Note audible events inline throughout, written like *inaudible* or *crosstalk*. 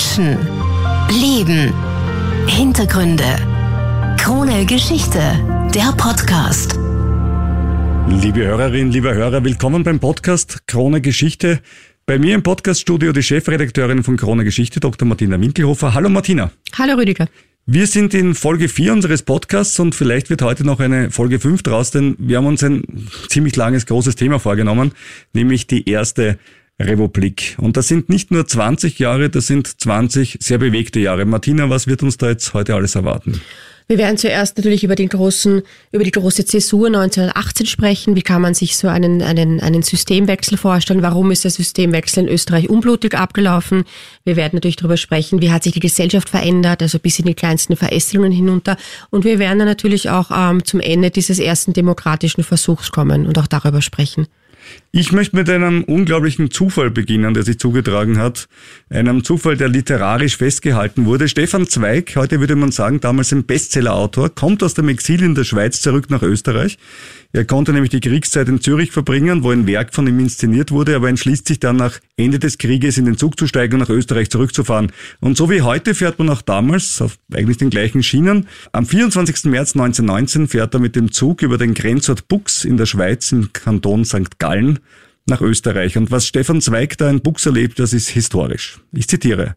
Menschen, Leben, Hintergründe. Krone Geschichte, der Podcast. Liebe Hörerinnen, lieber Hörer, willkommen beim Podcast Krone Geschichte. Bei mir im Podcaststudio die Chefredakteurin von Krone Geschichte, Dr. Martina Winkelhofer. Hallo Martina. Hallo Rüdiger. Wir sind in Folge 4 unseres Podcasts und vielleicht wird heute noch eine Folge 5 draus, denn wir haben uns ein ziemlich langes, großes Thema vorgenommen, nämlich die erste Republik. Und das sind nicht nur 20 Jahre, das sind 20 sehr bewegte Jahre. Martina, was wird uns da jetzt heute alles erwarten? Wir werden zuerst natürlich über den großen, über die große Zäsur 1918 sprechen. Wie kann man sich so einen, einen, einen Systemwechsel vorstellen? Warum ist der Systemwechsel in Österreich unblutig abgelaufen? Wir werden natürlich darüber sprechen, wie hat sich die Gesellschaft verändert, also bis in die kleinsten Verästelungen hinunter. Und wir werden dann natürlich auch ähm, zum Ende dieses ersten demokratischen Versuchs kommen und auch darüber sprechen. Ich möchte mit einem unglaublichen Zufall beginnen, der sich zugetragen hat. Einem Zufall, der literarisch festgehalten wurde. Stefan Zweig, heute würde man sagen, damals ein Bestsellerautor, kommt aus dem Exil in der Schweiz zurück nach Österreich. Er konnte nämlich die Kriegszeit in Zürich verbringen, wo ein Werk von ihm inszeniert wurde, aber entschließt sich dann nach Ende des Krieges in den Zug zu steigen und nach Österreich zurückzufahren. Und so wie heute fährt man auch damals auf eigentlich den gleichen Schienen. Am 24. März 1919 fährt er mit dem Zug über den Grenzort Bux in der Schweiz im Kanton St. Gallen nach Österreich. Und was Stefan Zweig da in Bux erlebt, das ist historisch. Ich zitiere.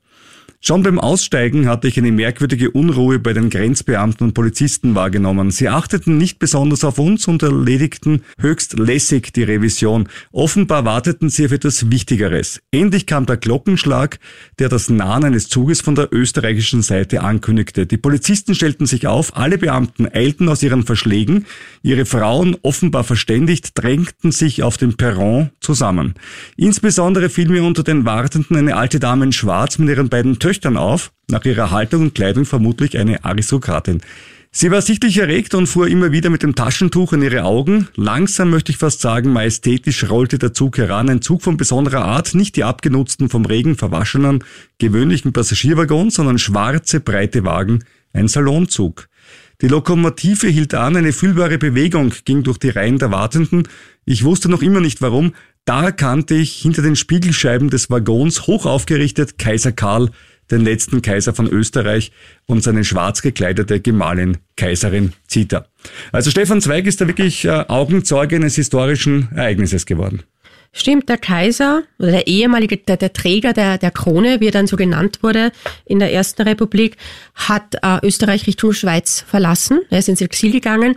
Schon beim Aussteigen hatte ich eine merkwürdige Unruhe bei den Grenzbeamten und Polizisten wahrgenommen. Sie achteten nicht besonders auf uns und erledigten höchst lässig die Revision. Offenbar warteten sie auf etwas Wichtigeres. Endlich kam der Glockenschlag, der das Nahen eines Zuges von der österreichischen Seite ankündigte. Die Polizisten stellten sich auf, alle Beamten eilten aus ihren Verschlägen, ihre Frauen, offenbar verständigt, drängten sich auf dem Perron zusammen. Insbesondere fiel mir unter den Wartenden eine alte Dame in Schwarz mit ihren beiden Töchtern nüchtern auf, nach ihrer Haltung und Kleidung vermutlich eine Aristokratin. Sie war sichtlich erregt und fuhr immer wieder mit dem Taschentuch in ihre Augen. Langsam möchte ich fast sagen, majestätisch rollte der Zug heran. Ein Zug von besonderer Art, nicht die abgenutzten, vom Regen verwaschenen, gewöhnlichen Passagierwaggons, sondern schwarze, breite Wagen, ein Salonzug. Die Lokomotive hielt an, eine fühlbare Bewegung ging durch die Reihen der Wartenden. Ich wusste noch immer nicht warum. Da erkannte ich hinter den Spiegelscheiben des Waggons hoch aufgerichtet Kaiser Karl, den letzten Kaiser von Österreich und seine schwarz gekleidete Gemahlin Kaiserin Zita. Also Stefan Zweig ist da wirklich äh, Augenzeuge eines historischen Ereignisses geworden. Stimmt, der Kaiser oder der ehemalige, der, der Träger der, der Krone, wie er dann so genannt wurde in der Ersten Republik, hat äh, Österreich Richtung Schweiz verlassen. Er ist ins Exil gegangen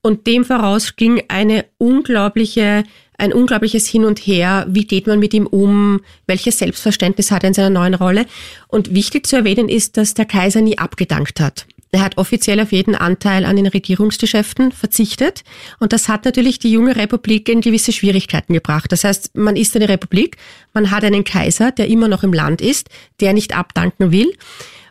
und dem voraus ging eine unglaubliche ein unglaubliches Hin und Her. Wie geht man mit ihm um? Welches Selbstverständnis hat er in seiner neuen Rolle? Und wichtig zu erwähnen ist, dass der Kaiser nie abgedankt hat. Er hat offiziell auf jeden Anteil an den Regierungsgeschäften verzichtet. Und das hat natürlich die junge Republik in gewisse Schwierigkeiten gebracht. Das heißt, man ist eine Republik, man hat einen Kaiser, der immer noch im Land ist, der nicht abdanken will.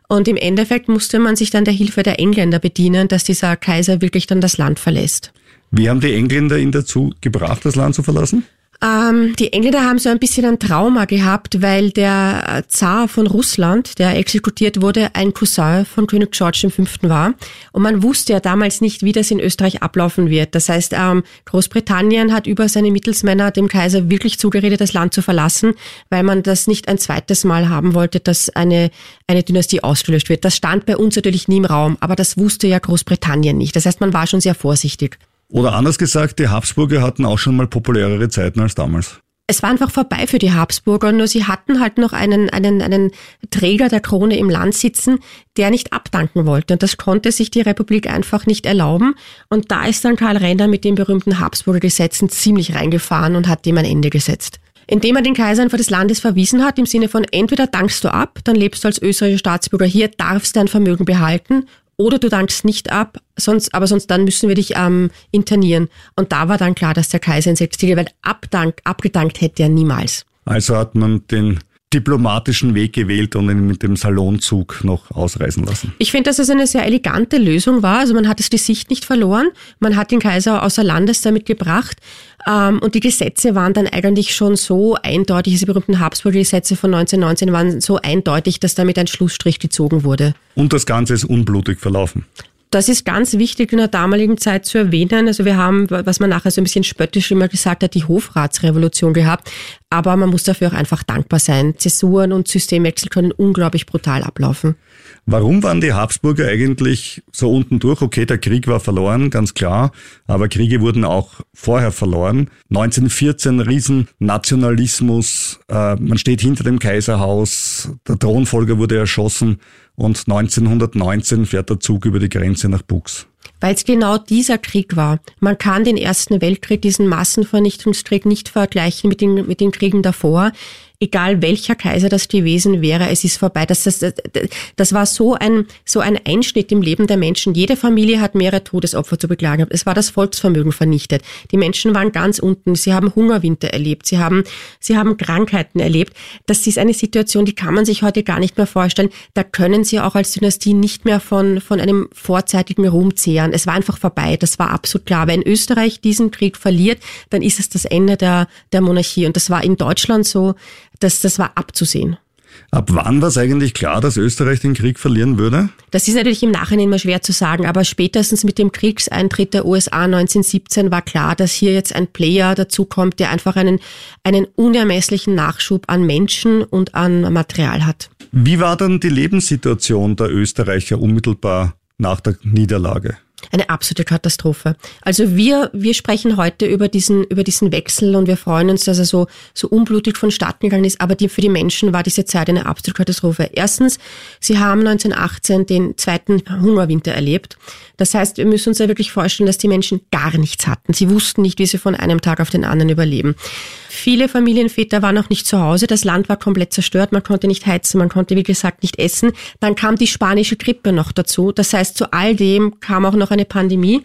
Und im Endeffekt musste man sich dann der Hilfe der Engländer bedienen, dass dieser Kaiser wirklich dann das Land verlässt. Wie haben die Engländer ihn dazu gebracht, das Land zu verlassen? Ähm, die Engländer haben so ein bisschen ein Trauma gehabt, weil der Zar von Russland, der exekutiert wurde, ein Cousin von König George V. war. Und man wusste ja damals nicht, wie das in Österreich ablaufen wird. Das heißt, ähm, Großbritannien hat über seine Mittelsmänner dem Kaiser wirklich zugeredet, das Land zu verlassen, weil man das nicht ein zweites Mal haben wollte, dass eine, eine Dynastie ausgelöscht wird. Das stand bei uns natürlich nie im Raum, aber das wusste ja Großbritannien nicht. Das heißt, man war schon sehr vorsichtig. Oder anders gesagt, die Habsburger hatten auch schon mal populärere Zeiten als damals. Es war einfach vorbei für die Habsburger, nur sie hatten halt noch einen, einen, einen Träger der Krone im Land sitzen, der nicht abdanken wollte. Und das konnte sich die Republik einfach nicht erlauben. Und da ist dann Karl Renner mit den berühmten Habsburger Gesetzen ziemlich reingefahren und hat dem ein Ende gesetzt indem er den Kaiser einfach des Landes verwiesen hat, im Sinne von entweder dankst du ab, dann lebst du als österreichischer Staatsbürger hier, darfst dein Vermögen behalten, oder du dankst nicht ab, sonst, aber sonst dann müssen wir dich ähm, internieren. Und da war dann klar, dass der Kaiser ins Exil, weil abdank, abgedankt hätte er niemals. Also hat man den diplomatischen Weg gewählt und ihn mit dem Salonzug noch ausreisen lassen. Ich finde, dass es eine sehr elegante Lösung war. Also man hat es die Sicht nicht verloren. Man hat den Kaiser außer Landes damit gebracht. Ähm, und die Gesetze waren dann eigentlich schon so eindeutig, diese berühmten Habsburger Gesetze von 1919 waren so eindeutig, dass damit ein Schlussstrich gezogen wurde. Und das Ganze ist unblutig verlaufen. Das ist ganz wichtig in der damaligen Zeit zu erwähnen. Also wir haben, was man nachher so ein bisschen spöttisch immer gesagt hat, die Hofratsrevolution gehabt. Aber man muss dafür auch einfach dankbar sein. Zäsuren und Systemwechsel können unglaublich brutal ablaufen. Warum waren die Habsburger eigentlich so unten durch? Okay, der Krieg war verloren, ganz klar, aber Kriege wurden auch vorher verloren. 1914 Riesennationalismus, äh, man steht hinter dem Kaiserhaus, der Thronfolger wurde erschossen und 1919 fährt der Zug über die Grenze nach Bux weil es genau dieser Krieg war. Man kann den Ersten Weltkrieg, diesen Massenvernichtungskrieg nicht vergleichen mit den, mit den Kriegen davor egal welcher Kaiser das gewesen wäre, es ist vorbei. Das, das, das war so ein, so ein Einschnitt im Leben der Menschen. Jede Familie hat mehrere Todesopfer zu beklagen. Es war das Volksvermögen vernichtet. Die Menschen waren ganz unten. Sie haben Hungerwinter erlebt. Sie haben, sie haben Krankheiten erlebt. Das ist eine Situation, die kann man sich heute gar nicht mehr vorstellen. Da können sie auch als Dynastie nicht mehr von, von einem vorzeitigen Ruhm zehren. Es war einfach vorbei. Das war absolut klar. Wenn Österreich diesen Krieg verliert, dann ist es das Ende der, der Monarchie. Und das war in Deutschland so das, das war abzusehen. Ab wann war es eigentlich klar, dass Österreich den Krieg verlieren würde? Das ist natürlich im Nachhinein immer schwer zu sagen, aber spätestens mit dem Kriegseintritt der USA 1917 war klar, dass hier jetzt ein Player dazukommt, der einfach einen, einen unermesslichen Nachschub an Menschen und an Material hat. Wie war dann die Lebenssituation der Österreicher unmittelbar nach der Niederlage? Eine absolute Katastrophe. Also wir, wir sprechen heute über diesen, über diesen Wechsel und wir freuen uns, dass er so, so unblutig vonstatten gegangen ist. Aber die, für die Menschen war diese Zeit eine absolute Katastrophe. Erstens, sie haben 1918 den zweiten Hungerwinter erlebt. Das heißt, wir müssen uns ja wirklich vorstellen, dass die Menschen gar nichts hatten. Sie wussten nicht, wie sie von einem Tag auf den anderen überleben. Viele Familienväter waren auch nicht zu Hause. Das Land war komplett zerstört. Man konnte nicht heizen. Man konnte, wie gesagt, nicht essen. Dann kam die spanische Grippe noch dazu. Das heißt, zu all dem kam auch noch eine Pandemie.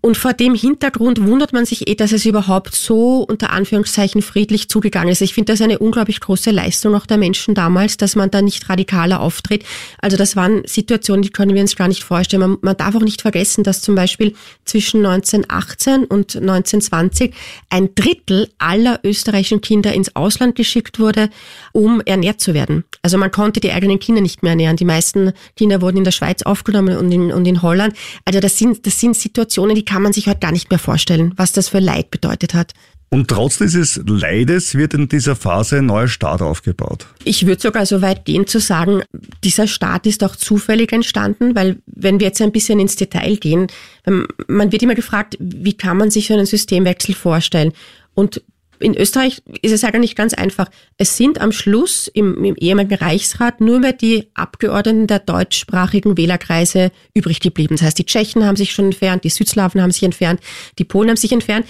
Und vor dem Hintergrund wundert man sich eh, dass es überhaupt so unter Anführungszeichen friedlich zugegangen ist. Ich finde das eine unglaublich große Leistung auch der Menschen damals, dass man da nicht radikaler auftritt. Also das waren Situationen, die können wir uns gar nicht vorstellen. Man, man darf auch nicht vergessen, dass zum Beispiel zwischen 1918 und 1920 ein Drittel aller österreichischen Kinder ins Ausland geschickt wurde, um ernährt zu werden. Also man konnte die eigenen Kinder nicht mehr ernähren. Die meisten Kinder wurden in der Schweiz aufgenommen und in, und in Holland. Also das sind, das sind Situationen, die kann man sich heute gar nicht mehr vorstellen, was das für Leid bedeutet hat. Und trotz dieses Leides wird in dieser Phase ein neuer Staat aufgebaut. Ich würde sogar so weit gehen zu sagen, dieser Staat ist auch zufällig entstanden, weil wenn wir jetzt ein bisschen ins Detail gehen, ähm, man wird immer gefragt, wie kann man sich so einen Systemwechsel vorstellen? Und in Österreich ist es eigentlich ganz einfach. Es sind am Schluss im, im ehemaligen Reichsrat nur mehr die Abgeordneten der deutschsprachigen Wählerkreise übrig geblieben. Das heißt, die Tschechen haben sich schon entfernt, die Südslawen haben sich entfernt, die Polen haben sich entfernt.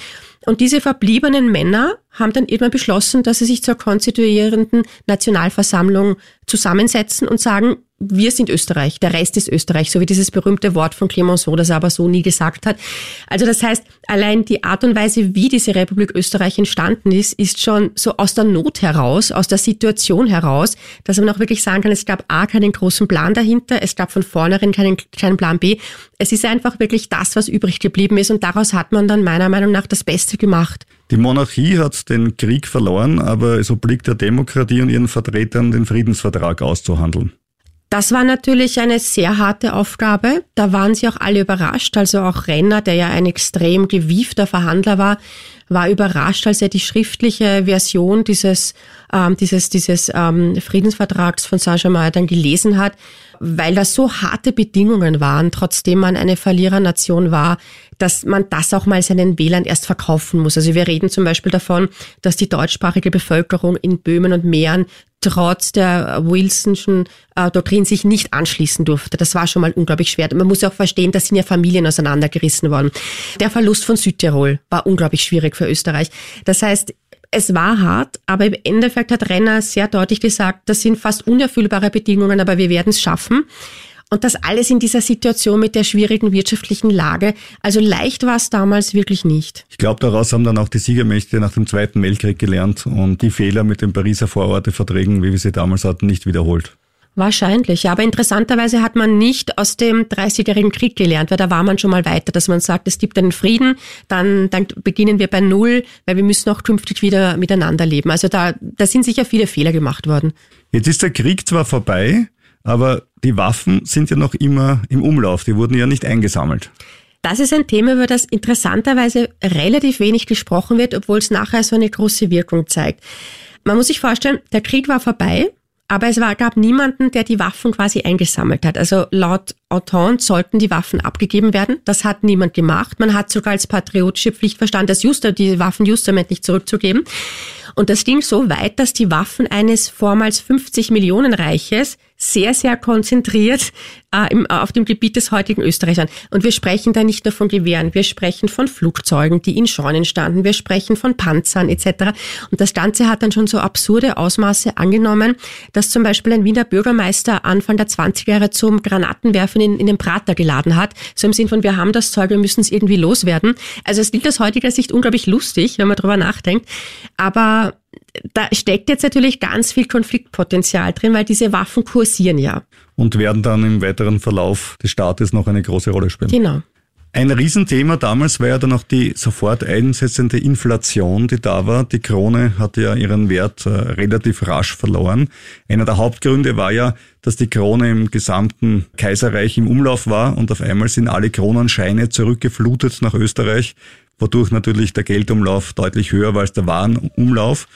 Und diese verbliebenen Männer haben dann irgendwann beschlossen, dass sie sich zur konstituierenden Nationalversammlung zusammensetzen und sagen, wir sind Österreich, der Rest ist Österreich, so wie dieses berühmte Wort von Clemenceau, das er aber so nie gesagt hat. Also das heißt, allein die Art und Weise, wie diese Republik Österreich entstanden ist, ist schon so aus der Not heraus, aus der Situation heraus, dass man auch wirklich sagen kann, es gab A, keinen großen Plan dahinter, es gab von vornherein keinen, keinen Plan B. Es ist einfach wirklich das, was übrig geblieben ist und daraus hat man dann meiner Meinung nach das Beste gemacht. Die Monarchie hat den Krieg verloren, aber es obliegt der Demokratie und ihren Vertretern, den Friedensvertrag auszuhandeln. Das war natürlich eine sehr harte Aufgabe. Da waren sie auch alle überrascht. Also auch Renner, der ja ein extrem gewiefter Verhandler war, war überrascht, als er die schriftliche Version dieses, ähm, dieses, dieses ähm, Friedensvertrags von Saint-Germain dann gelesen hat, weil das so harte Bedingungen waren, trotzdem man eine Verlierernation war, dass man das auch mal seinen Wählern erst verkaufen muss. Also wir reden zum Beispiel davon, dass die deutschsprachige Bevölkerung in Böhmen und Mähren trotz der Wilsonschen äh, Doktrin sich nicht anschließen durfte. Das war schon mal unglaublich schwer. Man muss auch verstehen, da sind ja Familien auseinandergerissen worden. Der Verlust von Südtirol war unglaublich schwierig für Österreich. Das heißt, es war hart, aber im Endeffekt hat Renner sehr deutlich gesagt, das sind fast unerfüllbare Bedingungen, aber wir werden es schaffen. Und das alles in dieser Situation mit der schwierigen wirtschaftlichen Lage. Also leicht war es damals wirklich nicht. Ich glaube, daraus haben dann auch die Siegermächte nach dem Zweiten Weltkrieg gelernt und die Fehler mit den Pariser Vororteverträgen, wie wir sie damals hatten, nicht wiederholt. Wahrscheinlich, ja. Aber interessanterweise hat man nicht aus dem 30-jährigen Krieg gelernt, weil da war man schon mal weiter, dass man sagt, es gibt einen Frieden, dann, dann beginnen wir bei Null, weil wir müssen auch künftig wieder miteinander leben. Also da, da sind sicher viele Fehler gemacht worden. Jetzt ist der Krieg zwar vorbei, aber die Waffen sind ja noch immer im Umlauf, die wurden ja nicht eingesammelt. Das ist ein Thema, über das interessanterweise relativ wenig gesprochen wird, obwohl es nachher so eine große Wirkung zeigt. Man muss sich vorstellen, der Krieg war vorbei, aber es war, gab niemanden, der die Waffen quasi eingesammelt hat. Also laut Entente sollten die Waffen abgegeben werden. Das hat niemand gemacht. Man hat sogar als patriotische Pflicht verstanden, das Juster, die Waffen justament nicht zurückzugeben. Und das ging so weit, dass die Waffen eines vormals 50 Millionen Reiches sehr, sehr konzentriert äh, im, auf dem Gebiet des heutigen Österreichs waren. Und wir sprechen da nicht nur von Gewehren, wir sprechen von Flugzeugen, die in Scheunen standen, wir sprechen von Panzern etc. Und das Ganze hat dann schon so absurde Ausmaße angenommen, dass zum Beispiel ein Wiener Bürgermeister Anfang der 20er Jahre zum Granatenwerfen in, in den Prater geladen hat. So im Sinn von, wir haben das Zeug, wir müssen es irgendwie loswerden. Also es klingt aus heutiger Sicht unglaublich lustig, wenn man drüber nachdenkt. Aber da steckt jetzt natürlich ganz viel Konfliktpotenzial drin, weil diese Waffen kursieren ja. Und werden dann im weiteren Verlauf des Staates noch eine große Rolle spielen. Genau. Ein Riesenthema damals war ja dann auch die sofort einsetzende Inflation, die da war. Die Krone hatte ja ihren Wert äh, relativ rasch verloren. Einer der Hauptgründe war ja, dass die Krone im gesamten Kaiserreich im Umlauf war und auf einmal sind alle Kronenscheine zurückgeflutet nach Österreich, wodurch natürlich der Geldumlauf deutlich höher war als der Warenumlauf.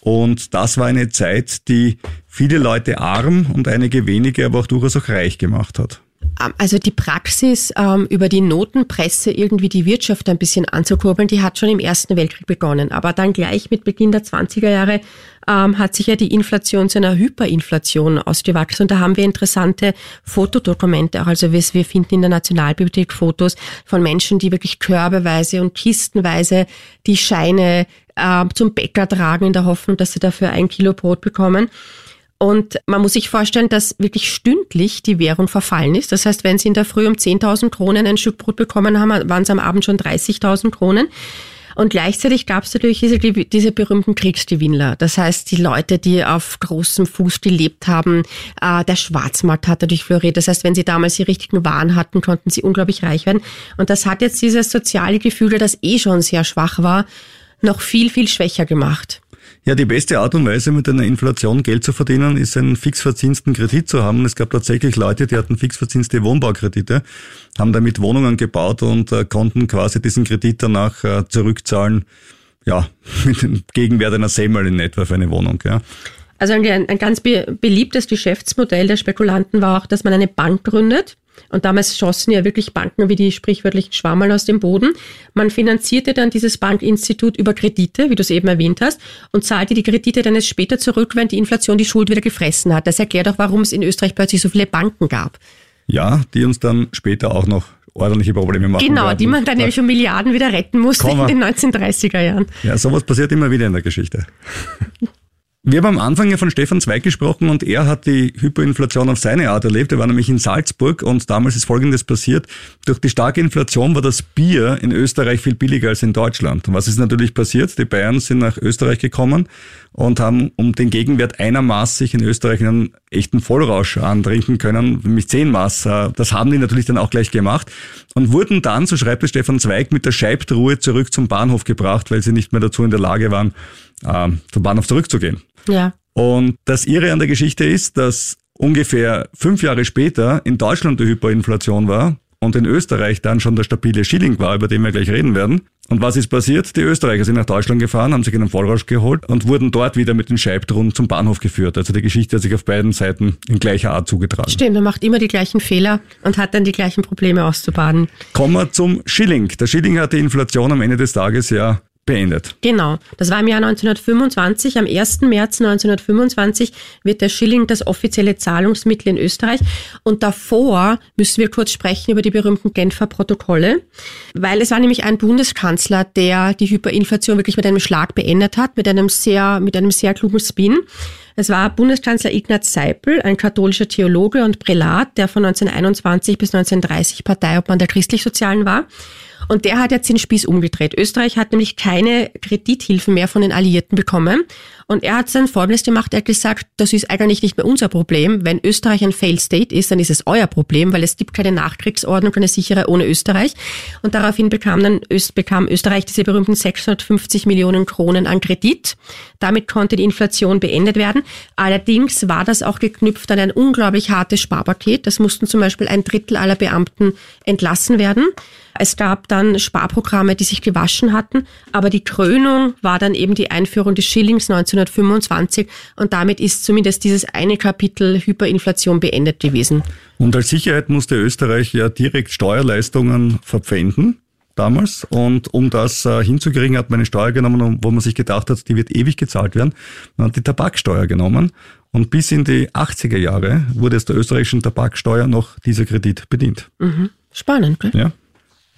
Und das war eine Zeit, die viele Leute arm und einige wenige aber auch durchaus auch reich gemacht hat. Ähm, also die Praxis, ähm, über die Notenpresse irgendwie die Wirtschaft ein bisschen anzukurbeln, die hat schon im Ersten Weltkrieg begonnen. Aber dann gleich mit Beginn der 20er Jahre ähm, hat sich ja die Inflation zu einer Hyperinflation ausgewachsen. Und da haben wir interessante Fotodokumente auch. Also wir, wir finden in der Nationalbibliothek Fotos von Menschen, die wirklich körbeweise und kistenweise die Scheine äh, zum Bäcker tragen in der Hoffnung, dass sie dafür ein Kilo Brot bekommen. Und man muss sich vorstellen, dass wirklich stündlich die Währung verfallen ist. Das heißt, wenn Sie in der Früh um 10.000 Kronen ein Stück Brot bekommen haben, waren es am Abend schon 30.000 Kronen. Und gleichzeitig gab es natürlich diese, diese berühmten Kriegsgewinnler. Das heißt, die Leute, die auf großem Fuß gelebt haben. Äh, der Schwarzmarkt hat natürlich floriert. Das heißt, wenn sie damals die richtigen Waren hatten, konnten sie unglaublich reich werden. Und das hat jetzt dieses soziale Gefühl, das eh schon sehr schwach war, noch viel, viel schwächer gemacht. Ja, die beste Art und Weise, mit einer Inflation Geld zu verdienen, ist einen fixverzinsten Kredit zu haben. Es gab tatsächlich Leute, die hatten fixverzinste Wohnbaukredite, haben damit Wohnungen gebaut und äh, konnten quasi diesen Kredit danach äh, zurückzahlen, ja, *laughs* mit dem Gegenwert einer Semmel in etwa für eine Wohnung, ja. Also ein, ein ganz be beliebtes Geschäftsmodell der Spekulanten war auch, dass man eine Bank gründet und damals schossen ja wirklich Banken wie die sprichwörtlichen Schwammerl aus dem Boden. Man finanzierte dann dieses Bankinstitut über Kredite, wie du es eben erwähnt hast, und zahlte die Kredite dann erst später zurück, wenn die Inflation die Schuld wieder gefressen hat. Das erklärt auch, warum es in Österreich plötzlich so viele Banken gab. Ja, die uns dann später auch noch ordentliche Probleme machen Genau, werden. die man dann nämlich um Milliarden wieder retten musste in den 1930er Jahren. Ja, sowas passiert immer wieder in der Geschichte. *laughs* Wir haben am Anfang ja von Stefan Zweig gesprochen und er hat die Hyperinflation auf seine Art erlebt. Er war nämlich in Salzburg und damals ist Folgendes passiert. Durch die starke Inflation war das Bier in Österreich viel billiger als in Deutschland. Was ist natürlich passiert? Die Bayern sind nach Österreich gekommen und haben um den Gegenwert einer Maß sich in Österreich einen echten Vollrausch antrinken können, nämlich zehn Maß. Das haben die natürlich dann auch gleich gemacht und wurden dann, so schreibt es Stefan Zweig, mit der Scheibtruhe zurück zum Bahnhof gebracht, weil sie nicht mehr dazu in der Lage waren, äh, zum Bahnhof zurückzugehen. Ja. Und das Irre an der Geschichte ist, dass ungefähr fünf Jahre später in Deutschland die Hyperinflation war und in Österreich dann schon der stabile Schilling war, über den wir gleich reden werden. Und was ist passiert? Die Österreicher sind nach Deutschland gefahren, haben sich einen Vollrausch geholt und wurden dort wieder mit den Scheibtruhen zum Bahnhof geführt. Also die Geschichte hat sich auf beiden Seiten in gleicher Art zugetragen. Stimmt, man macht immer die gleichen Fehler und hat dann die gleichen Probleme auszubaden. Kommen wir zum Schilling. Der Schilling hat die Inflation am Ende des Tages ja beendet. Genau. Das war im Jahr 1925. Am 1. März 1925 wird der Schilling das offizielle Zahlungsmittel in Österreich. Und davor müssen wir kurz sprechen über die berühmten Genfer Protokolle, weil es war nämlich ein Bundeskanzler, der die Hyperinflation wirklich mit einem Schlag beendet hat, mit einem sehr, mit einem sehr klugen Spin. Es war Bundeskanzler Ignaz Seipel, ein katholischer Theologe und Prälat, der von 1921 bis 1930 Parteiobmann der Christlichsozialen war. Und der hat jetzt den Spieß umgedreht. Österreich hat nämlich keine Kredithilfen mehr von den Alliierten bekommen. Und er hat dann Folgendes gemacht, er hat gesagt, das ist eigentlich nicht mehr unser Problem. Wenn Österreich ein Failed State ist, dann ist es euer Problem, weil es gibt keine Nachkriegsordnung, keine sichere ohne Österreich. Und daraufhin bekam dann Öst, bekam Österreich diese berühmten 650 Millionen Kronen an Kredit. Damit konnte die Inflation beendet werden. Allerdings war das auch geknüpft an ein unglaublich hartes Sparpaket. Das mussten zum Beispiel ein Drittel aller Beamten entlassen werden. Es gab dann Sparprogramme, die sich gewaschen hatten, aber die Krönung war dann eben die Einführung des Schillings 1925 und damit ist zumindest dieses eine Kapitel Hyperinflation beendet gewesen. Und als Sicherheit musste Österreich ja direkt Steuerleistungen verpfänden damals. Und um das äh, hinzukriegen, hat man eine Steuer genommen, wo man sich gedacht hat, die wird ewig gezahlt werden. Man hat die Tabaksteuer genommen. Und bis in die 80er Jahre wurde es der österreichischen Tabaksteuer noch dieser Kredit bedient. Mhm. Spannend, gell? Ja.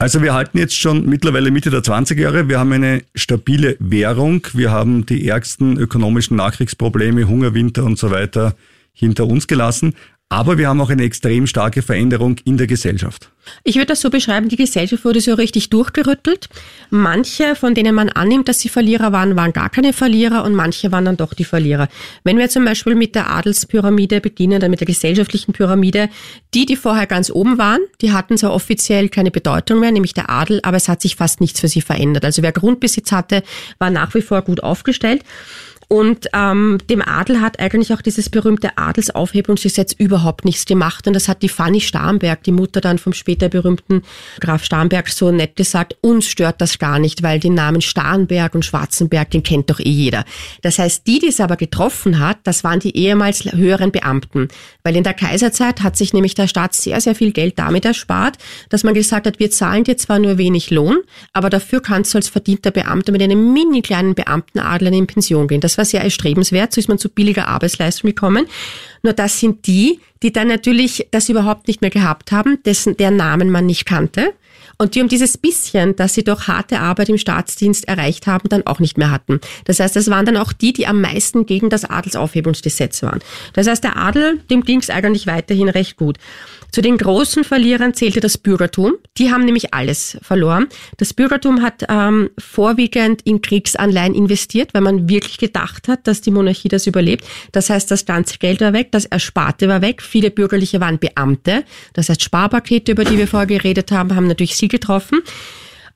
Also wir halten jetzt schon mittlerweile Mitte der 20er Jahre. Wir haben eine stabile Währung. Wir haben die ärgsten ökonomischen Nachkriegsprobleme, Hunger, Winter und so weiter hinter uns gelassen. Aber wir haben auch eine extrem starke Veränderung in der Gesellschaft. Ich würde das so beschreiben, die Gesellschaft wurde so richtig durchgerüttelt. Manche, von denen man annimmt, dass sie Verlierer waren, waren gar keine Verlierer und manche waren dann doch die Verlierer. Wenn wir zum Beispiel mit der Adelspyramide beginnen, dann mit der gesellschaftlichen Pyramide, die, die vorher ganz oben waren, die hatten zwar offiziell keine Bedeutung mehr, nämlich der Adel, aber es hat sich fast nichts für sie verändert. Also wer Grundbesitz hatte, war nach wie vor gut aufgestellt. Und ähm, dem Adel hat eigentlich auch dieses berühmte Adelsaufhebungsgesetz überhaupt nichts gemacht. Und das hat die Fanny Starnberg, die Mutter dann vom später berühmten Graf Starnberg, so nett gesagt, uns stört das gar nicht, weil den Namen Starnberg und Schwarzenberg, den kennt doch eh jeder. Das heißt, die, die es aber getroffen hat, das waren die ehemals höheren Beamten. Weil in der Kaiserzeit hat sich nämlich der Staat sehr, sehr viel Geld damit erspart, dass man gesagt hat, wir zahlen dir zwar nur wenig Lohn, aber dafür kannst du als verdienter Beamter mit einem mini kleinen Beamtenadler in Pension gehen. Das war sehr erstrebenswert, so ist man zu billiger Arbeitsleistung gekommen. Nur das sind die, die dann natürlich das überhaupt nicht mehr gehabt haben, dessen, deren Namen man nicht kannte. Und die um dieses bisschen, dass sie durch harte Arbeit im Staatsdienst erreicht haben, dann auch nicht mehr hatten. Das heißt, das waren dann auch die, die am meisten gegen das Adelsaufhebungsgesetz waren. Das heißt, der Adel, dem ging es eigentlich weiterhin recht gut. Zu den großen Verlierern zählte das Bürgertum. Die haben nämlich alles verloren. Das Bürgertum hat ähm, vorwiegend in Kriegsanleihen investiert, weil man wirklich gedacht hat, dass die Monarchie das überlebt. Das heißt, das ganze Geld war weg, das Ersparte war weg. Viele Bürgerliche waren Beamte. Das heißt, Sparpakete, über die wir vorher geredet haben, haben natürlich sie getroffen.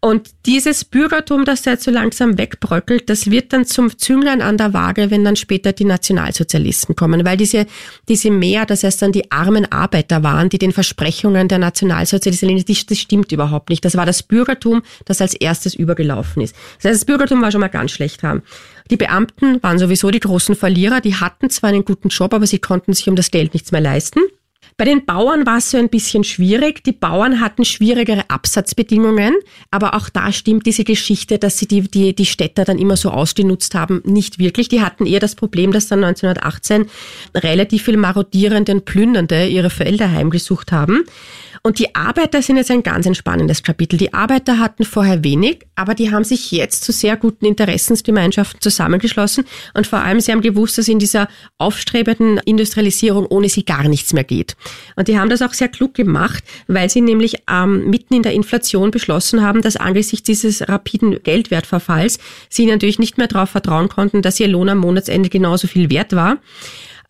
Und dieses Bürgertum, das jetzt so langsam wegbröckelt, das wird dann zum Zünglein an der Waage, wenn dann später die Nationalsozialisten kommen. Weil diese, diese mehr, das heißt dann die armen Arbeiter waren, die den Versprechungen der Nationalsozialisten, das, das stimmt überhaupt nicht. Das war das Bürgertum, das als erstes übergelaufen ist. Das heißt, das Bürgertum war schon mal ganz schlecht haben. Die Beamten waren sowieso die großen Verlierer. Die hatten zwar einen guten Job, aber sie konnten sich um das Geld nichts mehr leisten. Bei den Bauern war es so ein bisschen schwierig. Die Bauern hatten schwierigere Absatzbedingungen, aber auch da stimmt diese Geschichte, dass sie die, die, die Städter dann immer so ausgenutzt haben, nicht wirklich. Die hatten eher das Problem, dass dann 1918 relativ viel Marodierende und Plündernde ihre Felder heimgesucht haben. Und die Arbeiter sind jetzt ein ganz entspannendes Kapitel. Die Arbeiter hatten vorher wenig, aber die haben sich jetzt zu sehr guten Interessensgemeinschaften zusammengeschlossen und vor allem sie haben gewusst, dass in dieser aufstrebenden Industrialisierung ohne sie gar nichts mehr geht. Und die haben das auch sehr klug gemacht, weil sie nämlich ähm, mitten in der Inflation beschlossen haben, dass angesichts dieses rapiden Geldwertverfalls sie natürlich nicht mehr darauf vertrauen konnten, dass ihr Lohn am Monatsende genauso viel wert war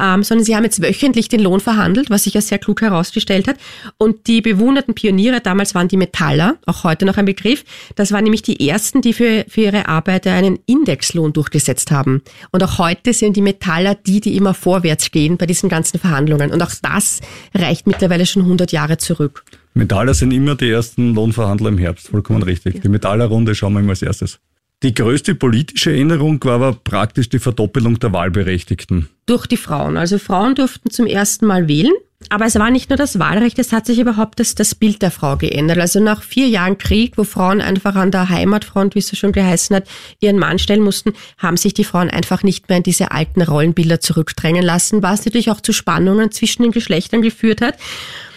ähm, sondern sie haben jetzt wöchentlich den Lohn verhandelt, was sich ja sehr klug herausgestellt hat. Und die bewunderten Pioniere, damals waren die Metaller, auch heute noch ein Begriff, das waren nämlich die ersten, die für, für ihre Arbeiter einen Indexlohn durchgesetzt haben. Und auch heute sind die Metaller die, die immer vorwärts gehen bei diesen ganzen Verhandlungen. Und auch das reicht mittlerweile schon 100 Jahre zurück. Metaller sind immer die ersten Lohnverhandler im Herbst, vollkommen richtig. Die Metallerrunde schauen wir immer als erstes. Die größte politische Änderung war aber praktisch die Verdoppelung der Wahlberechtigten. Durch die Frauen. Also Frauen durften zum ersten Mal wählen. Aber es war nicht nur das Wahlrecht, es hat sich überhaupt das, das Bild der Frau geändert. Also nach vier Jahren Krieg, wo Frauen einfach an der Heimatfront, wie es so schon geheißen hat, ihren Mann stellen mussten, haben sich die Frauen einfach nicht mehr in diese alten Rollenbilder zurückdrängen lassen, was natürlich auch zu Spannungen zwischen den Geschlechtern geführt hat.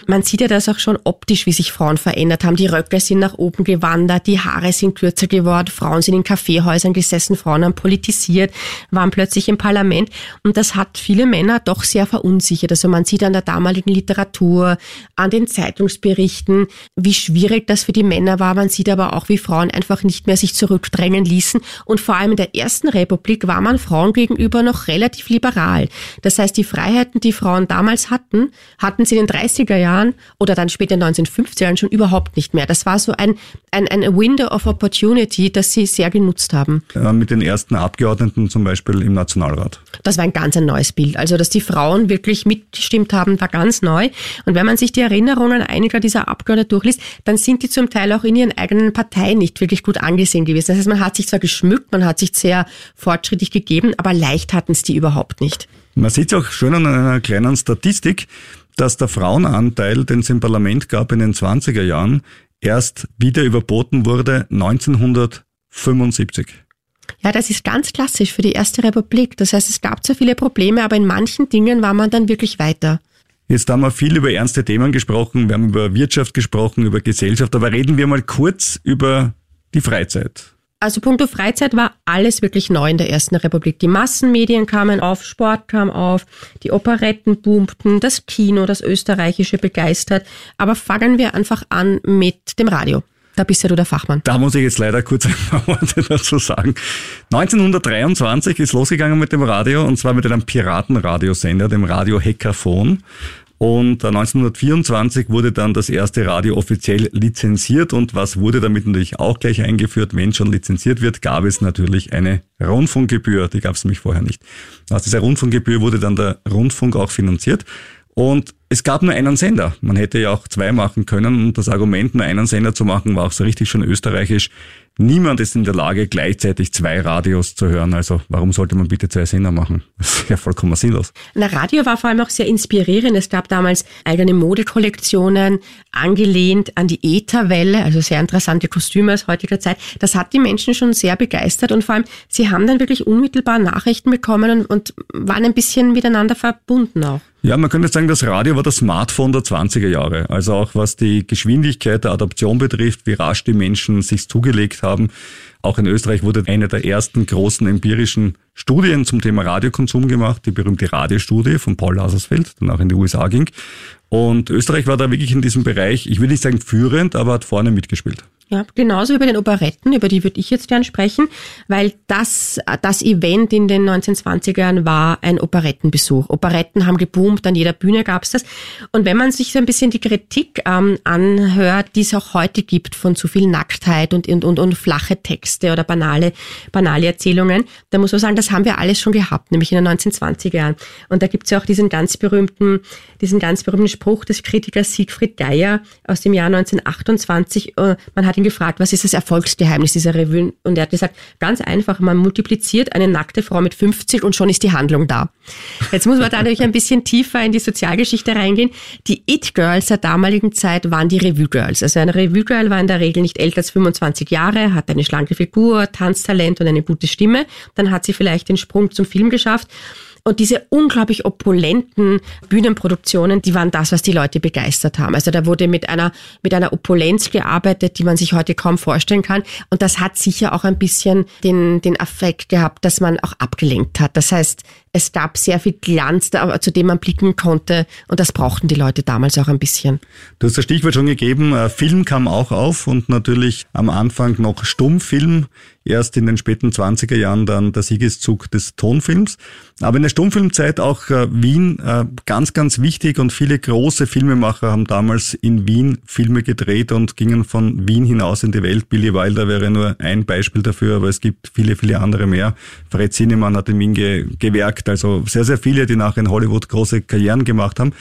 Man sieht ja das auch schon optisch, wie sich Frauen verändert haben. Die Röcke sind nach oben gewandert, die Haare sind kürzer geworden, Frauen sind in Kaffeehäusern gesessen, Frauen haben politisiert, waren plötzlich im Parlament. Und das hat viele Männer doch sehr verunsichert. Also man sieht an der damaligen Literatur, an den Zeitungsberichten, wie schwierig das für die Männer war. Man sieht aber auch, wie Frauen einfach nicht mehr sich zurückdrängen ließen. Und vor allem in der Ersten Republik war man Frauen gegenüber noch relativ liberal. Das heißt, die Freiheiten, die Frauen damals hatten, hatten sie in den 30er Jahren oder dann später in den 1950er Jahren schon überhaupt nicht mehr. Das war so ein, ein, ein Window of Opportunity, das sie sehr genutzt haben. Ja, mit den ersten Abgeordneten zum Beispiel im Nationalrat. Das war ein ganz ein neues Bild. Also, dass die Frauen wirklich mitgestimmt haben, war ganz neu. Und wenn man sich die Erinnerungen einiger dieser Abgeordneten durchliest, dann sind die zum Teil auch in ihren eigenen Parteien nicht wirklich gut angesehen gewesen. Das heißt, man hat sich zwar geschmückt, man hat sich sehr fortschrittlich gegeben, aber leicht hatten es die überhaupt nicht. Man sieht es auch schön an einer kleinen Statistik, dass der Frauenanteil, den es im Parlament gab in den 20er Jahren, erst wieder überboten wurde 1975. Ja, das ist ganz klassisch für die Erste Republik. Das heißt, es gab zwar viele Probleme, aber in manchen Dingen war man dann wirklich weiter. Jetzt haben wir viel über ernste Themen gesprochen, wir haben über Wirtschaft gesprochen, über Gesellschaft, aber reden wir mal kurz über die Freizeit. Also punkto Freizeit war alles wirklich neu in der Ersten Republik. Die Massenmedien kamen auf, Sport kam auf, die Operetten boomten, das Kino, das österreichische begeistert. Aber fangen wir einfach an mit dem Radio. Da bist ja du der Fachmann. Da muss ich jetzt leider kurz *laughs* ein paar Worte dazu sagen. 1923 ist losgegangen mit dem Radio und zwar mit einem Piratenradiosender, dem Radio Heckaphon. Und 1924 wurde dann das erste Radio offiziell lizenziert und was wurde damit natürlich auch gleich eingeführt, wenn schon lizenziert wird, gab es natürlich eine Rundfunkgebühr, die gab es nämlich vorher nicht. Aus dieser Rundfunkgebühr wurde dann der Rundfunk auch finanziert und es gab nur einen Sender. Man hätte ja auch zwei machen können und das Argument, nur einen Sender zu machen, war auch so richtig schon österreichisch. Niemand ist in der Lage, gleichzeitig zwei Radios zu hören. Also warum sollte man bitte zwei Sender machen? Das ist ja vollkommen sinnlos. Na, Radio war vor allem auch sehr inspirierend. Es gab damals eigene Modekollektionen, angelehnt an die Ätherwelle, also sehr interessante Kostüme aus heutiger Zeit. Das hat die Menschen schon sehr begeistert und vor allem, sie haben dann wirklich unmittelbar Nachrichten bekommen und, und waren ein bisschen miteinander verbunden auch. Ja, man könnte sagen, das Radio war das Smartphone der 20er Jahre. Also auch was die Geschwindigkeit der Adaption betrifft, wie rasch die Menschen sich zugelegt haben. Auch in Österreich wurde eine der ersten großen empirischen Studien zum Thema Radiokonsum gemacht, die berühmte Radiostudie von Paul Lasersfeld, dann auch in die USA ging. Und Österreich war da wirklich in diesem Bereich, ich würde nicht sagen führend, aber hat vorne mitgespielt. Ja, genauso wie bei den Operetten, über die würde ich jetzt gern sprechen, weil das, das Event in den 1920ern war ein Operettenbesuch. Operetten haben geboomt, an jeder Bühne gab's das. Und wenn man sich so ein bisschen die Kritik ähm, anhört, die es auch heute gibt von zu viel Nacktheit und, und, und, und flache Texte oder banale, banale Erzählungen, da muss man sagen, das haben wir alles schon gehabt, nämlich in den 1920er Jahren. Und da gibt's ja auch diesen ganz berühmten, diesen ganz berühmten Spruch des Kritikers Siegfried Geier aus dem Jahr 1928. Äh, man hat ihn gefragt, was ist das Erfolgsgeheimnis dieser Revue? Und er hat gesagt, ganz einfach, man multipliziert eine nackte Frau mit 50 und schon ist die Handlung da. Jetzt muss man da natürlich ein bisschen tiefer in die Sozialgeschichte reingehen. Die It-Girls der damaligen Zeit waren die Revue-Girls. Also ein Revue-Girl war in der Regel nicht älter als 25 Jahre, hat eine schlanke Figur, Tanztalent und eine gute Stimme. Dann hat sie vielleicht den Sprung zum Film geschafft. Und diese unglaublich opulenten Bühnenproduktionen, die waren das, was die Leute begeistert haben. Also da wurde mit einer, mit einer Opulenz gearbeitet, die man sich heute kaum vorstellen kann. Und das hat sicher auch ein bisschen den, den Effekt gehabt, dass man auch abgelenkt hat. Das heißt, es gab sehr viel Glanz, zu dem man blicken konnte und das brauchten die Leute damals auch ein bisschen. Du hast das Stichwort schon gegeben, äh, Film kam auch auf und natürlich am Anfang noch Stummfilm, erst in den späten 20er Jahren dann der Siegeszug des Tonfilms. Aber in der Stummfilmzeit auch äh, Wien äh, ganz, ganz wichtig und viele große Filmemacher haben damals in Wien Filme gedreht und gingen von Wien hinaus in die Welt. Billy Wilder wäre nur ein Beispiel dafür, aber es gibt viele, viele andere mehr. Fred Zinnemann hat in Wien ge gewerkt, also sehr, sehr viele, die nachher in Hollywood große Karrieren gemacht haben.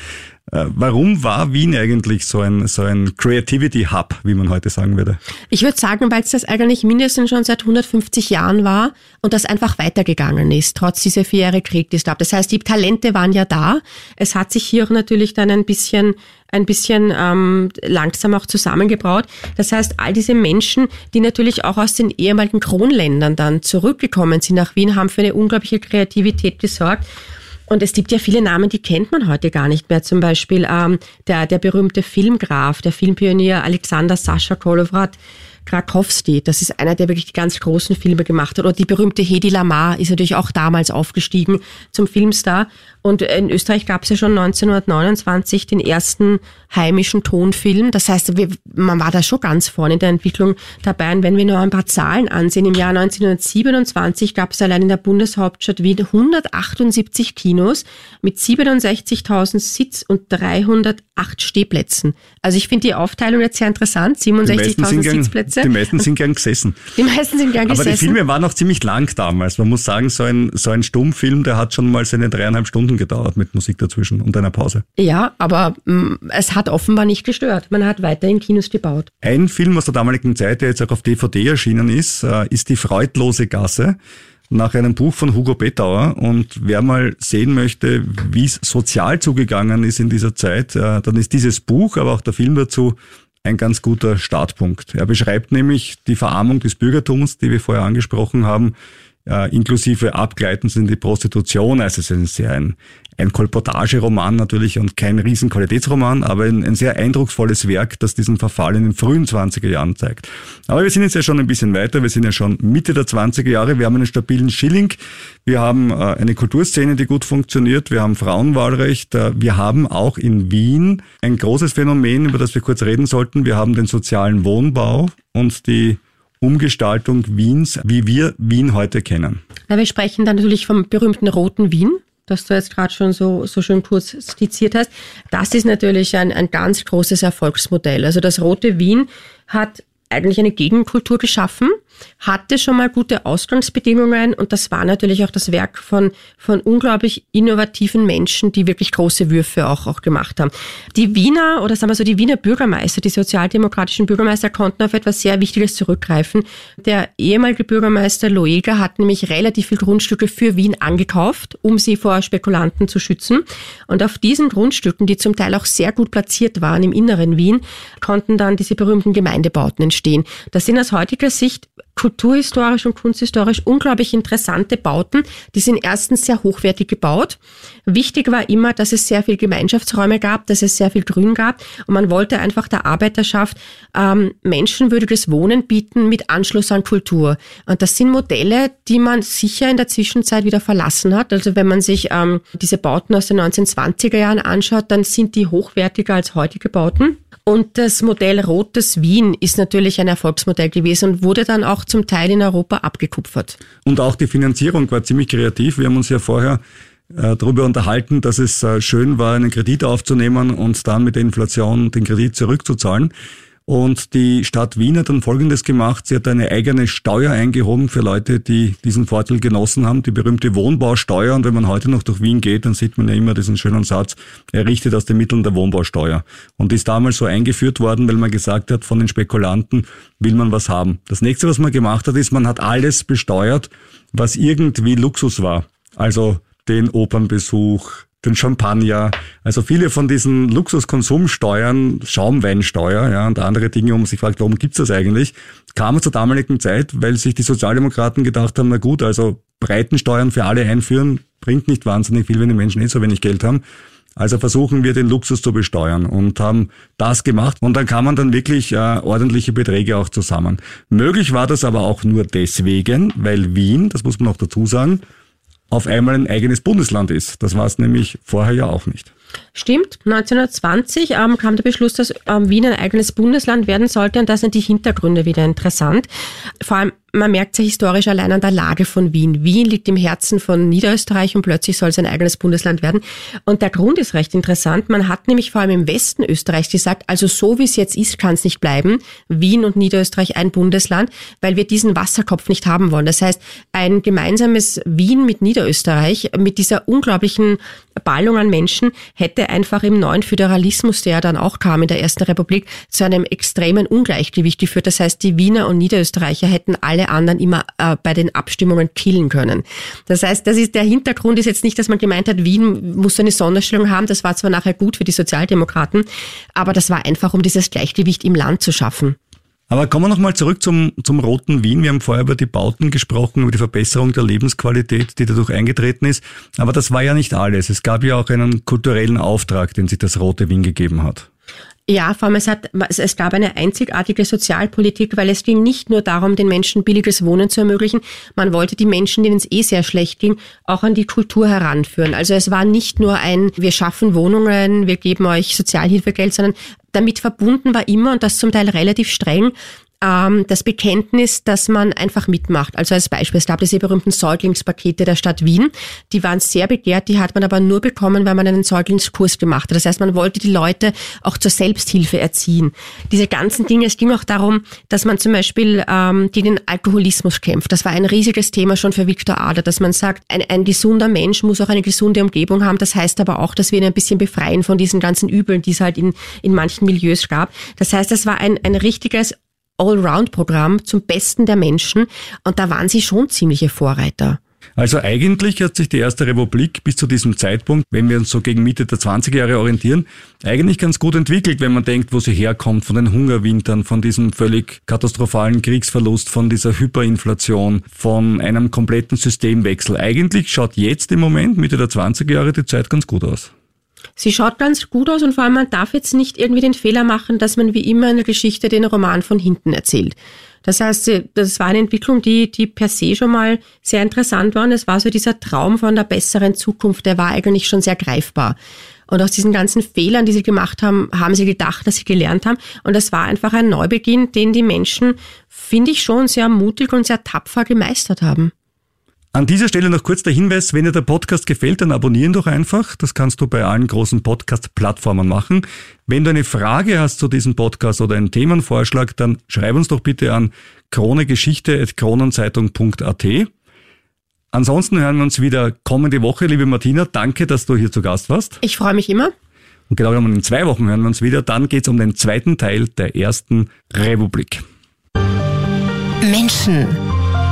Äh, warum war Wien eigentlich so ein, so ein Creativity Hub, wie man heute sagen würde? Ich würde sagen, weil es das eigentlich mindestens schon seit 150 Jahren war und das einfach weitergegangen ist, trotz dieser vier Jahre Krieg, die es gab. Das heißt, die Talente waren ja da. Es hat sich hier auch natürlich dann ein bisschen ein bisschen ähm, langsam auch zusammengebraut. Das heißt, all diese Menschen, die natürlich auch aus den ehemaligen Kronländern dann zurückgekommen sind nach Wien, haben für eine unglaubliche Kreativität gesorgt. Und es gibt ja viele Namen, die kennt man heute gar nicht mehr. Zum Beispiel ähm, der, der berühmte Filmgraf, der Filmpionier Alexander Sascha Kolowrat Krakowski, das ist einer, der wirklich die ganz großen Filme gemacht hat. Oder die berühmte Hedi Lamar ist natürlich auch damals aufgestiegen zum Filmstar. Und in Österreich gab es ja schon 1929 den ersten heimischen Tonfilm. Das heißt, man war da schon ganz vorne in der Entwicklung dabei. Und wenn wir nur ein paar Zahlen ansehen, im Jahr 1927 gab es allein in der Bundeshauptstadt Wien 178 Kinos mit 67.000 Sitz- und 308 Stehplätzen. Also ich finde die Aufteilung jetzt sehr interessant. 67.000 Sitzplätze. Die meisten sind gern gesessen. *laughs* Die meisten sind gern gesessen. Aber die Filme waren noch ziemlich lang damals. Man muss sagen, so ein, so ein Stummfilm, der hat schon mal seine dreieinhalb Stunden gedauert mit Musik dazwischen und einer Pause. Ja, aber mh, mm, es hat offenbar nicht gestört. Man hat weiterhin Kinos gebaut. Ein Film aus der damaligen Zeit, der jetzt auch auf DVD erschienen ist, äh, ist Die freudlose Gasse nach einem Buch von Hugo Bettauer. Und wer mal sehen möchte, wie es sozial zugegangen ist in dieser Zeit, äh, dann ist dieses Buch, aber auch der Film dazu ein ganz guter Startpunkt. Er beschreibt nämlich die Verarmung des Bürgertums, die wir vorher angesprochen haben, äh, inklusive Abgleitens in die Prostitution. Also es ist sehr ein, ein Kolportageroman natürlich und kein Riesenqualitätsroman, aber ein, ein, sehr eindrucksvolles Werk, das diesen Verfall in den frühen 20er Jahren zeigt. Aber wir sind jetzt ja schon ein bisschen weiter, wir sind ja schon Mitte der 20er Jahre, wir haben einen stabilen Schilling, wir haben äh, eine Kulturszene, die gut funktioniert, wir haben Frauenwahlrecht, äh, wir haben auch in Wien ein großes Phänomen, über das wir kurz reden sollten, wir haben den sozialen Wohnbau und die Umgestaltung Wiens, wie wir Wien heute kennen. Na, wir sprechen dann natürlich vom berühmten Roten Wien, das du jetzt gerade schon so, so schön kurz skizziert hast. Das ist natürlich ein, ein ganz großes Erfolgsmodell. Also das Rote Wien hat eigentlich eine Gegenkultur geschaffen, hatte schon mal gute Ausgangsbedingungen und das war natürlich auch das Werk von, von unglaublich innovativen Menschen, die wirklich große Würfe auch, auch gemacht haben. Die Wiener oder sagen wir so die Wiener Bürgermeister, die sozialdemokratischen Bürgermeister konnten auf etwas sehr Wichtiges zurückgreifen. Der ehemalige Bürgermeister Loeger hat nämlich relativ viel Grundstücke für Wien angekauft, um sie vor Spekulanten zu schützen. Und auf diesen Grundstücken, die zum Teil auch sehr gut platziert waren im inneren Wien, konnten dann diese berühmten Gemeindebauten entstehen. Das sind aus heutiger Sicht kulturhistorisch und kunsthistorisch unglaublich interessante Bauten. Die sind erstens sehr hochwertig gebaut. Wichtig war immer, dass es sehr viel Gemeinschaftsräume gab, dass es sehr viel Grün gab und man wollte einfach der Arbeiterschaft ähm, menschenwürdiges Wohnen bieten mit Anschluss an Kultur. Und das sind Modelle, die man sicher in der Zwischenzeit wieder verlassen hat. Also wenn man sich ähm, diese Bauten aus den 1920er Jahren anschaut, dann sind die hochwertiger als heutige Bauten. Und das Modell Rotes Wien ist natürlich ein Erfolgsmodell gewesen und wurde dann auch zum Teil in Europa abgekupfert. Und auch die Finanzierung war ziemlich kreativ. Wir haben uns ja vorher äh, darüber unterhalten, dass es äh, schön war, einen Kredit aufzunehmen und dann mit der Inflation den Kredit zurückzuzahlen. Und die Stadt Wien hat dann Folgendes gemacht. Sie hat eine eigene Steuer eingehoben für Leute, die diesen Vorteil genossen haben, die berühmte Wohnbausteuer. Und wenn man heute noch durch Wien geht, dann sieht man ja immer diesen schönen Satz, errichtet aus den Mitteln der Wohnbausteuer. Und die ist damals so eingeführt worden, weil man gesagt hat, von den Spekulanten will man was haben. Das nächste, was man gemacht hat, ist, man hat alles besteuert, was irgendwie Luxus war. Also den Opernbesuch, den Champagner. Also viele von diesen Luxuskonsumsteuern, Schaumweinsteuer ja, und andere Dinge, man sich fragt, warum gibt's das eigentlich, kamen zur damaligen Zeit, weil sich die Sozialdemokraten gedacht haben, na gut, also Breitensteuern für alle einführen, bringt nicht wahnsinnig viel, wenn die Menschen eh so wenig Geld haben. Also versuchen wir den Luxus zu besteuern und haben das gemacht und dann kam man dann wirklich äh, ordentliche Beträge auch zusammen. Möglich war das aber auch nur deswegen, weil Wien, das muss man auch dazu sagen, auf einmal ein eigenes Bundesland ist. Das war es nämlich vorher ja auch nicht. Stimmt, 1920 ähm, kam der Beschluss, dass ähm, Wien ein eigenes Bundesland werden sollte und da sind die Hintergründe wieder interessant. Vor allem man merkt ja historisch allein an der Lage von Wien. Wien liegt im Herzen von Niederösterreich und plötzlich soll es ein eigenes Bundesland werden. Und der Grund ist recht interessant. Man hat nämlich vor allem im Westen Österreichs gesagt, also so wie es jetzt ist, kann es nicht bleiben. Wien und Niederösterreich ein Bundesland, weil wir diesen Wasserkopf nicht haben wollen. Das heißt, ein gemeinsames Wien mit Niederösterreich, mit dieser unglaublichen Ballung an Menschen, hätte einfach im neuen Föderalismus, der dann auch kam in der Ersten Republik, zu einem extremen Ungleichgewicht geführt. Das heißt, die Wiener und Niederösterreicher hätten alle alle anderen immer äh, bei den Abstimmungen killen können. Das heißt, das ist der Hintergrund ist jetzt nicht, dass man gemeint hat, Wien muss eine Sonderstellung haben. Das war zwar nachher gut für die Sozialdemokraten, aber das war einfach, um dieses Gleichgewicht im Land zu schaffen. Aber kommen wir nochmal zurück zum, zum Roten Wien. Wir haben vorher über die Bauten gesprochen, über die Verbesserung der Lebensqualität, die dadurch eingetreten ist. Aber das war ja nicht alles. Es gab ja auch einen kulturellen Auftrag, den sich das Rote Wien gegeben hat. Ja, vor allem es, hat, es gab eine einzigartige Sozialpolitik, weil es ging nicht nur darum, den Menschen billiges Wohnen zu ermöglichen, man wollte die Menschen, denen es eh sehr schlecht ging, auch an die Kultur heranführen. Also es war nicht nur ein, wir schaffen Wohnungen, wir geben euch Sozialhilfegeld, sondern damit verbunden war immer, und das zum Teil relativ streng, ähm, das Bekenntnis, dass man einfach mitmacht. Also als Beispiel, es gab diese berühmten Säuglingspakete der Stadt Wien. Die waren sehr begehrt, die hat man aber nur bekommen, weil man einen Säuglingskurs gemacht hat. Das heißt, man wollte die Leute auch zur Selbsthilfe erziehen. Diese ganzen Dinge, es ging auch darum, dass man zum Beispiel ähm, gegen den Alkoholismus kämpft. Das war ein riesiges Thema schon für Viktor Ader, dass man sagt, ein, ein gesunder Mensch muss auch eine gesunde Umgebung haben. Das heißt aber auch, dass wir ihn ein bisschen befreien von diesen ganzen Übeln, die es halt in, in manchen Milieus gab. Das heißt, das war ein, ein richtiges Allround-Programm zum Besten der Menschen und da waren sie schon ziemliche Vorreiter. Also eigentlich hat sich die Erste Republik bis zu diesem Zeitpunkt, wenn wir uns so gegen Mitte der 20er Jahre orientieren, eigentlich ganz gut entwickelt, wenn man denkt, wo sie herkommt, von den Hungerwintern, von diesem völlig katastrophalen Kriegsverlust, von dieser Hyperinflation, von einem kompletten Systemwechsel. Eigentlich schaut jetzt im Moment, Mitte der 20er Jahre, die Zeit ganz gut aus. Sie schaut ganz gut aus und vor allem man darf jetzt nicht irgendwie den Fehler machen, dass man wie immer in der Geschichte den Roman von hinten erzählt. Das heißt, das war eine Entwicklung, die, die per se schon mal sehr interessant war. Und es war so dieser Traum von der besseren Zukunft, der war eigentlich schon sehr greifbar. Und aus diesen ganzen Fehlern, die sie gemacht haben, haben sie gedacht, dass sie gelernt haben. Und das war einfach ein Neubeginn, den die Menschen, finde ich, schon sehr mutig und sehr tapfer gemeistert haben. An dieser Stelle noch kurz der Hinweis, wenn dir der Podcast gefällt, dann abonnieren doch einfach. Das kannst du bei allen großen Podcast-Plattformen machen. Wenn du eine Frage hast zu diesem Podcast oder einen Themenvorschlag, dann schreib uns doch bitte an kronegeschichte.kronenzeitung.at. Ansonsten hören wir uns wieder kommende Woche. Liebe Martina, danke, dass du hier zu Gast warst. Ich freue mich immer. Und genau genommen in zwei Wochen hören wir uns wieder. Dann geht es um den zweiten Teil der ersten Republik. Menschen.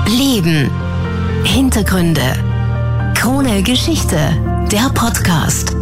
Leben. Hintergründe. Krone Geschichte, der Podcast.